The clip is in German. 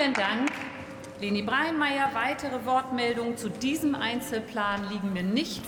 Vielen Dank. Leni Breinmeier, weitere Wortmeldungen zu diesem Einzelplan liegen mir nicht